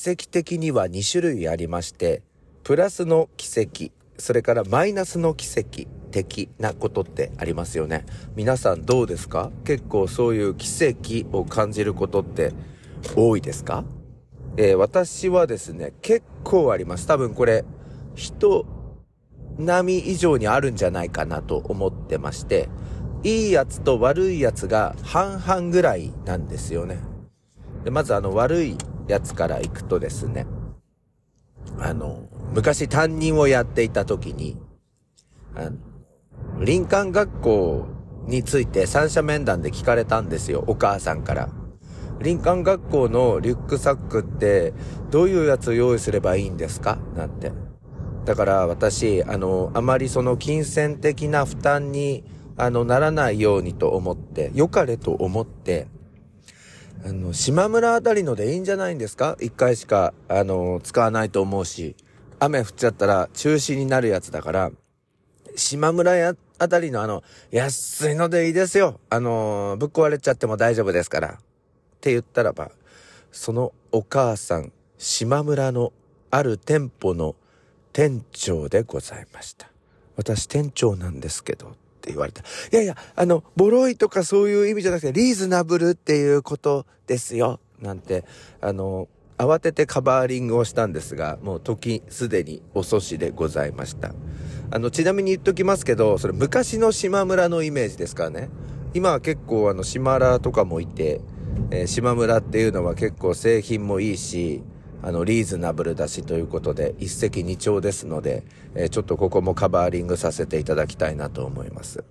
奇跡的には2種類ありまして、プラスの奇跡、それからマイナスの奇跡的なことってありますよね。皆さんどうですか？結構そういう奇跡を感じることって多いですか？えー、私はですね、結構あります。多分これ、人並み以上にあるんじゃないかなと思ってまして、いいやつと悪いやつが半々ぐらいなんですよね。でまずあの悪いやつから行くとですね、あの、昔担任をやっていた時に、あの、林間学校について三者面談で聞かれたんですよ、お母さんから。林間学校のリュックサックってどういうやつを用意すればいいんですか？なんて。だから私、あの、あまりその金銭的な負担に、あの、ならないようにと思って、良かれと思って、あの、島村あたりのでいいんじゃないんですか？一回しか、あの、使わないと思うし、雨降っちゃったら中止になるやつだから、島村や、あたりのあの、安いのでいいですよ。あの、ぶっ壊れちゃっても大丈夫ですから。って言ったらば、そのお母さん、島村のある店舗の店長でございました。私店長なんですけど、って言われた。いやいや、あの、ボロいとかそういう意味じゃなくて、リーズナブルっていうことですよ。なんて、あの、慌ててカバーリングをしたんですが、もう時すでに遅しでございました。あの、ちなみに言っときますけど、それ昔の島村のイメージですからね。今は結構あの、島ラとかもいて、えー、島村っていうのは結構製品もいいし、あの、リーズナブルだしということで、一石二鳥ですので、えー、ちょっとここもカバーリングさせていただきたいなと思います。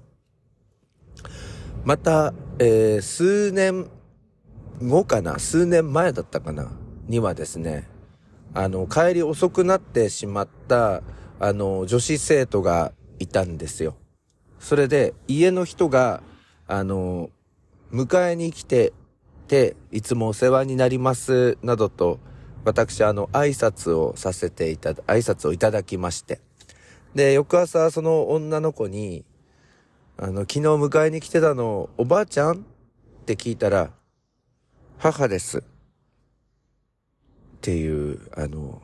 また、えー、数年後かな？数年前だったかな？にはですね、あの、帰り遅くなってしまった、あの、女子生徒がいたんですよ。それで、家の人が、あの、迎えに来て、て、いつもお世話になります、などと、私、あの、挨拶をさせていただ、挨拶をいただきまして。で、翌朝、その女の子に、あの、昨日迎えに来てたの、おばあちゃん？って聞いたら、母です。っていう、あの、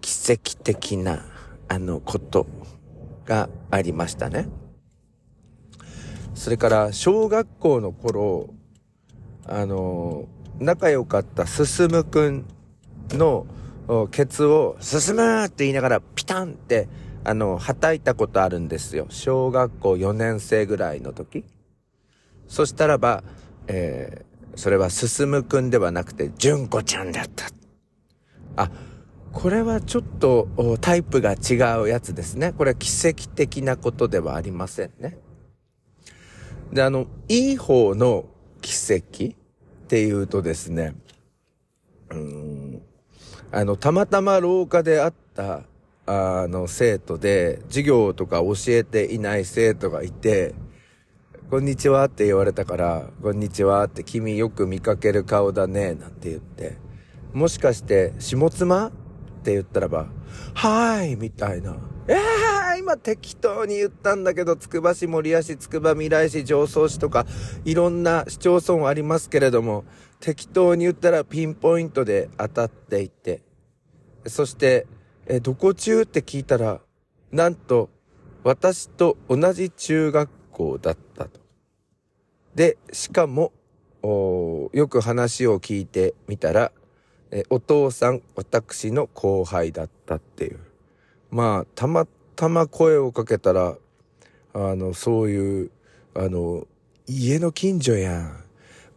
奇跡的な、あの、ことがありましたね。それから、小学校の頃、あの、仲良かった進むくんのケツを、進むって言いながら、ピタンって、あの、叩いたことあるんですよ。小学校4年生ぐらいの時。そしたらば、えー、それは進むくんではなくて、純子ちゃんだった。あ、これはちょっとタイプが違うやつですね。これは奇跡的なことではありませんね。で、あの、いい方の奇跡っていうとですね、うん、あの、たまたま廊下で会った、あの、生徒で、授業とか教えていない生徒がいて、こんにちはって言われたから、こんにちはって君よく見かける顔だね、なんて言って、もしかして、下妻って言ったらば、はーいみたいな。えー、今適当に言ったんだけど、つくば市、守谷市、つくば未来市、上層市とか、いろんな市町村ありますけれども、適当に言ったらピンポイントで当たっていって、そして、え、どこ中って聞いたら、なんと、私と同じ中学校だったと。で、しかも、よく話を聞いてみたら、えお父さん、私の後輩だったっていう。まあ、たまたま声をかけたら、あの、そういう、あの、家の近所やん。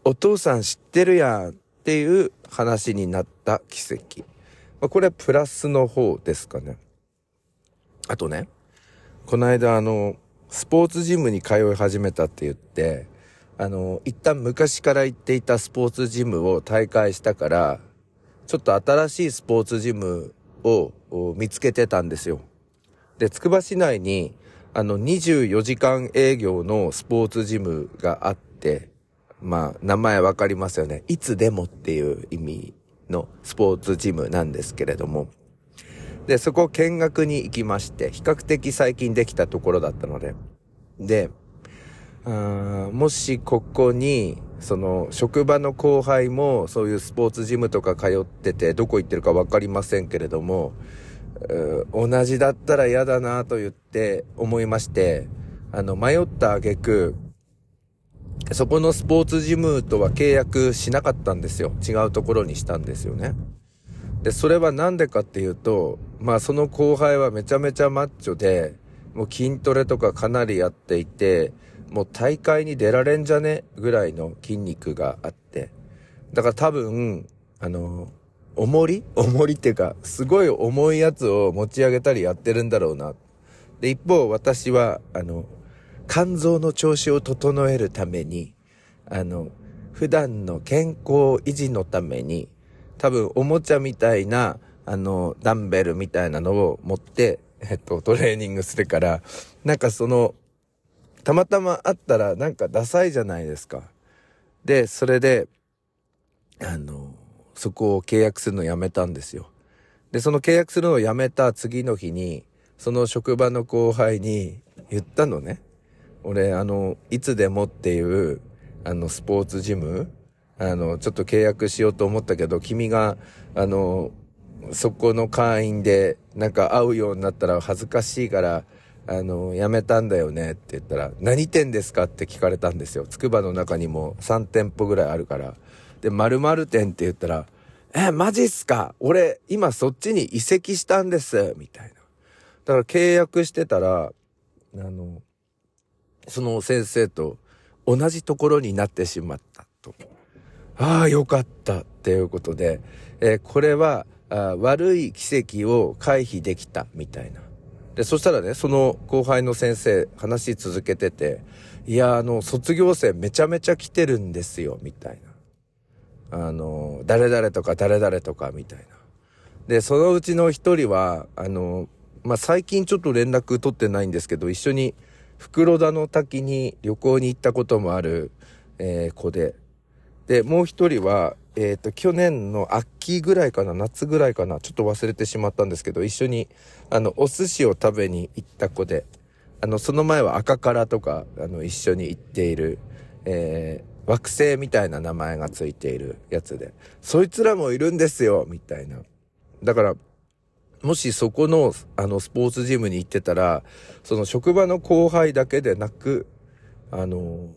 お父さん知ってるやんっていう話になった奇跡。ま、これはプラスの方ですかね。あとね、この間あの、スポーツジムに通い始めたって言って、あの、一旦昔から行っていたスポーツジムを大会したから、ちょっと新しいスポーツジムを見つけてたんですよ。で、つくば市内に、あの、24時間営業のスポーツジムがあって、まあ、名前わかりますよね。いつでもっていう意味のスポーツジムなんですけれども。で、そこ見学に行きまして、比較的最近できたところだったので。で、あもしここに、その職場の後輩もそういうスポーツジムとか通っててどこ行ってるか分かりませんけれども同じだったら嫌だなと言って思いましてあの迷った挙句そこのスポーツジムとは契約しなかったんですよ違うところにしたんですよねでそれは何でかっていうとまあその後輩はめちゃめちゃマッチョでもう筋トレとかかなりやっていてもう大会に出られんじゃねぐらいの筋肉があって。だから多分、あの、重り？重りっていうか、すごい重いやつを持ち上げたりやってるんだろうな。で、一方私は、あの、肝臓の調子を整えるために、あの、普段の健康維持のために、多分おもちゃみたいな、あの、ダンベルみたいなのを持って、えっと、トレーニングするから、なんかその、たまたま会ったらなんかダサいじゃないですか。で、それで、あの、そこを契約するのをやめたんですよ。で、その契約するのをやめた次の日に、その職場の後輩に言ったのね。俺、あの、いつでもっていう、あの、スポーツジム、あの、ちょっと契約しようと思ったけど、君が、あの、そこの会員で、なんか会うようになったら恥ずかしいから、あの、辞めたんだよねって言ったら、何店ですかって聞かれたんですよ。つくばの中にも3店舗ぐらいあるから。で、〇〇店って言ったら、え、マジっすか？俺、今そっちに移籍したんです。みたいな。だから契約してたら、あの、その先生と同じところになってしまったと。ああ、よかったっていうことで、えー、これはあ悪い奇跡を回避できたみたいな。で、そしたらね、その後輩の先生、話し続けてて、いや、あの、卒業生めちゃめちゃ来てるんですよ、みたいな。あの、誰々とか誰々とか、みたいな。で、そのうちの一人は、あの、まあ、最近ちょっと連絡取ってないんですけど、一緒に袋田の滝に旅行に行ったこともある、えー、子で。で、もう一人は、えっ、ー、と、去年の秋ぐらいかな、夏ぐらいかな、ちょっと忘れてしまったんですけど、一緒に、あの、お寿司を食べに行った子で、あの、その前は赤からとか、あの、一緒に行っている、えー、惑星みたいな名前がついているやつで、そいつらもいるんですよ、みたいな。だから、もしそこの、あの、スポーツジムに行ってたら、その職場の後輩だけでなく、あの、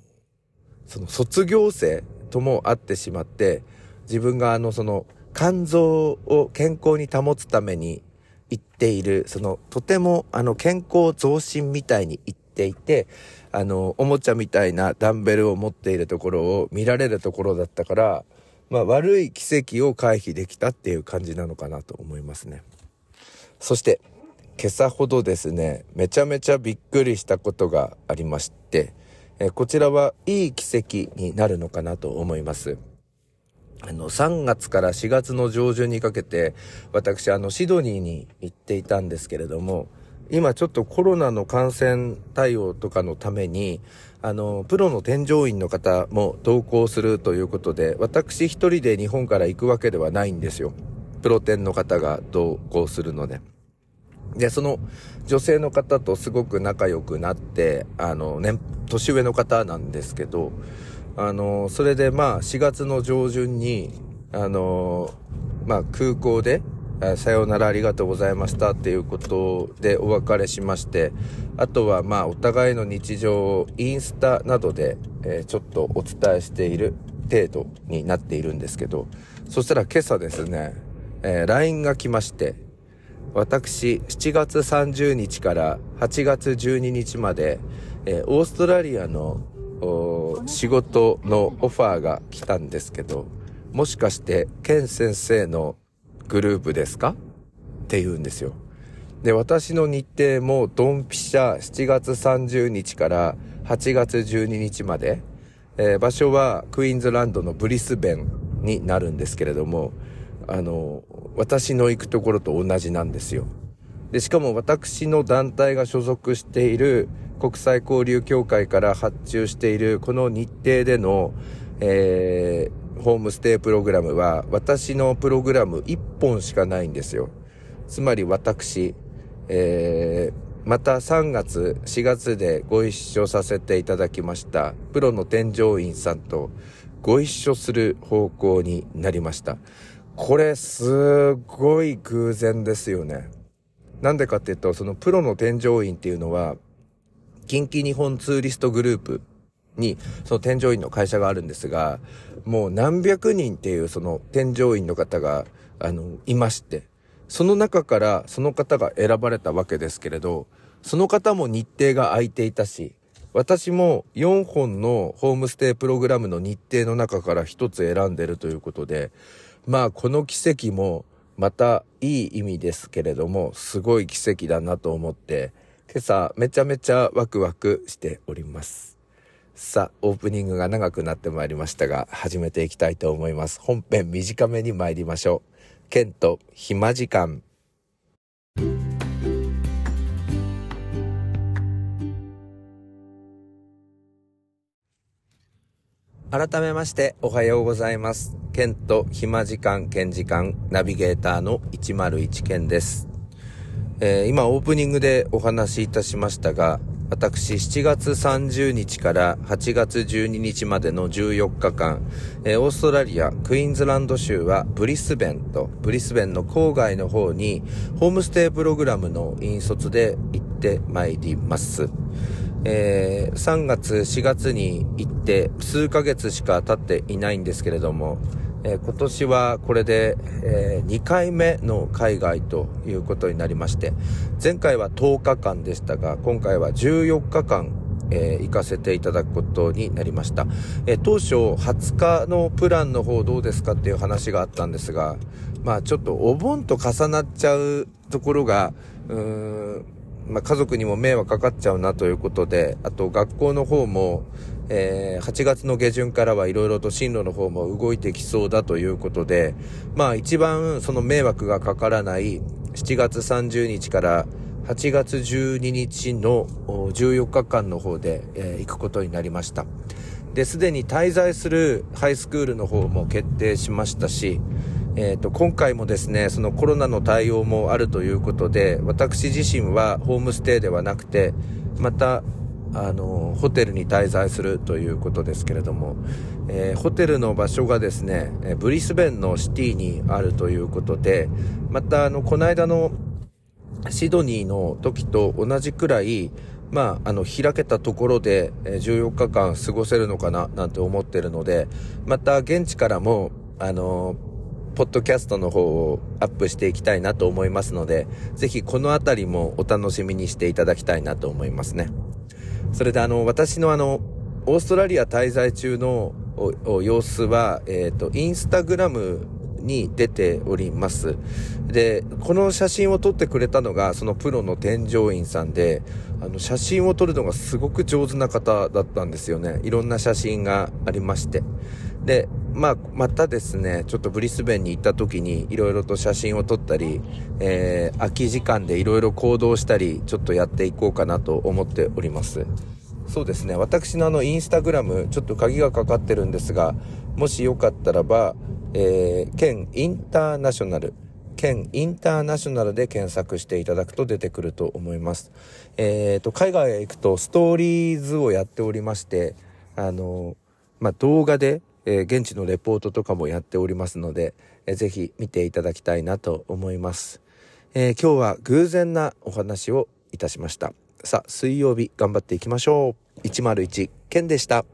その卒業生とも会ってしまって、自分があの、その、肝臓を健康に保つために行っている、その、とても、あの、健康増進みたいに言っていて、あの、おもちゃみたいなダンベルを持っているところを見られるところだったから、まあ、悪い奇跡を回避できたっていう感じなのかなと思いますね。そして、今朝ほどですね、めちゃめちゃびっくりしたことがありまして、えこちらはいい奇跡になるのかなと思います。あの、3月から4月の上旬にかけて、私、あの、シドニーに行っていたんですけれども、今ちょっとコロナの感染対応とかのために、あの、プロの添乗員の方も同行するということで、私一人で日本から行くわけではないんですよ。プロテンの方が同行するので。で、その女性の方とすごく仲良くなって、あの、年、年上の方なんですけど、あの、それでまあ4月の上旬に、あの、まあ空港で、さようならありがとうございましたっていうことでお別れしまして、あとはまあお互いの日常をインスタなどで、え、ちょっとお伝えしている程度になっているんですけど、そしたら今朝ですね、えー、LINE が来まして、私7月30日から8月12日まで、えー、オーストラリアの仕事のオファーが来たんですけど、もしかして、ケン先生のグループですか？って言うんですよ。で、私の日程もドンピシャ7月30日から8月12日まで、えー、場所はクイーンズランドのブリスベンになるんですけれども、あの、私の行くところと同じなんですよ。で、しかも私の団体が所属している国際交流協会から発注しているこの日程での、えー、ホームステイプログラムは私のプログラム1本しかないんですよ。つまり私、えー、また3月、4月でご一緒させていただきました、プロの添乗員さんとご一緒する方向になりました。これすごい偶然ですよね。なんでかっていうと、そのプロの添乗員っていうのは、近畿日本ツーリストグループに、その添乗員の会社があるんですが、もう何百人っていうその添乗員の方が、あの、いまして、その中からその方が選ばれたわけですけれど、その方も日程が空いていたし、私も4本のホームステイプログラムの日程の中から1つ選んでるということで、まあこの奇跡もまたいい意味ですけれども、すごい奇跡だなと思って、今朝めちゃめちゃワクワクしております。さあ、オープニングが長くなってまいりましたが、始めていきたいと思います。本編短めに参りましょう。ケント、暇時間。改めましておはようございます。ケント暇時間、ケン時間、ナビゲーターの101ケンです。えー、今オープニングでお話しいたしましたが、私7月30日から8月12日までの14日間、えー、オーストラリア、クイーンズランド州はブリスベンと、ブリスベンの郊外の方に、ホームステイプログラムの引率で行ってまいります。えー、3月、4月に行って数ヶ月しか経っていないんですけれども、えー、今年はこれで、えー、2回目の海外ということになりまして、前回は10日間でしたが、今回は14日間、えー、行かせていただくことになりました。え当初20日のプランの方どうですかっていう話があったんですが、まあちょっとお盆と重なっちゃうところが、うーんまあ、家族にも迷惑かかっちゃうなということで、あと学校の方も、えー、8月の下旬からはいろいろと進路の方も動いてきそうだということで、まあ一番その迷惑がかからない7月30日から8月12日の14日間の方で、えー、行くことになりました。で、すでに滞在するハイスクールの方も決定しましたし、えっ、ー、と、今回もですね、そのコロナの対応もあるということで、私自身はホームステイではなくて、また、あの、ホテルに滞在するということですけれども、えー、ホテルの場所がですね、ブリスベンのシティにあるということで、また、あの、この間のシドニーの時と同じくらい、まあ、あの、開けたところで14日間過ごせるのかな、なんて思ってるので、また現地からも、あの、ポッドキャストの方をアップしていきたいなと思いますので、ぜひこのあたりもお楽しみにしていただきたいなと思いますね。それであの、私のあの、オーストラリア滞在中の様子は、えっ、ー、と、インスタグラムに出ております。で、この写真を撮ってくれたのが、そのプロの添乗員さんで、あの、写真を撮るのがすごく上手な方だったんですよね。いろんな写真がありまして。で、まあ、またですね、ちょっとブリスベンに行った時にいろいろと写真を撮ったり、えー、空き時間でいろいろ行動したり、ちょっとやっていこうかなと思っております。そうですね、私のあの、インスタグラム、ちょっと鍵がかかってるんですが、もしよかったらば、えー、県インターナショナル、県インターナショナルで検索していただくと出てくると思います。えっ、ー、と、海外へ行くとストーリーズをやっておりまして、あの、まあ、動画でえー、現地のレポートとかもやっておりますので、えー、ぜひ見ていただきたいなと思います。えー、今日は偶然なお話をいたしました。さあ、水曜日頑張っていきましょう。101、ケンでした。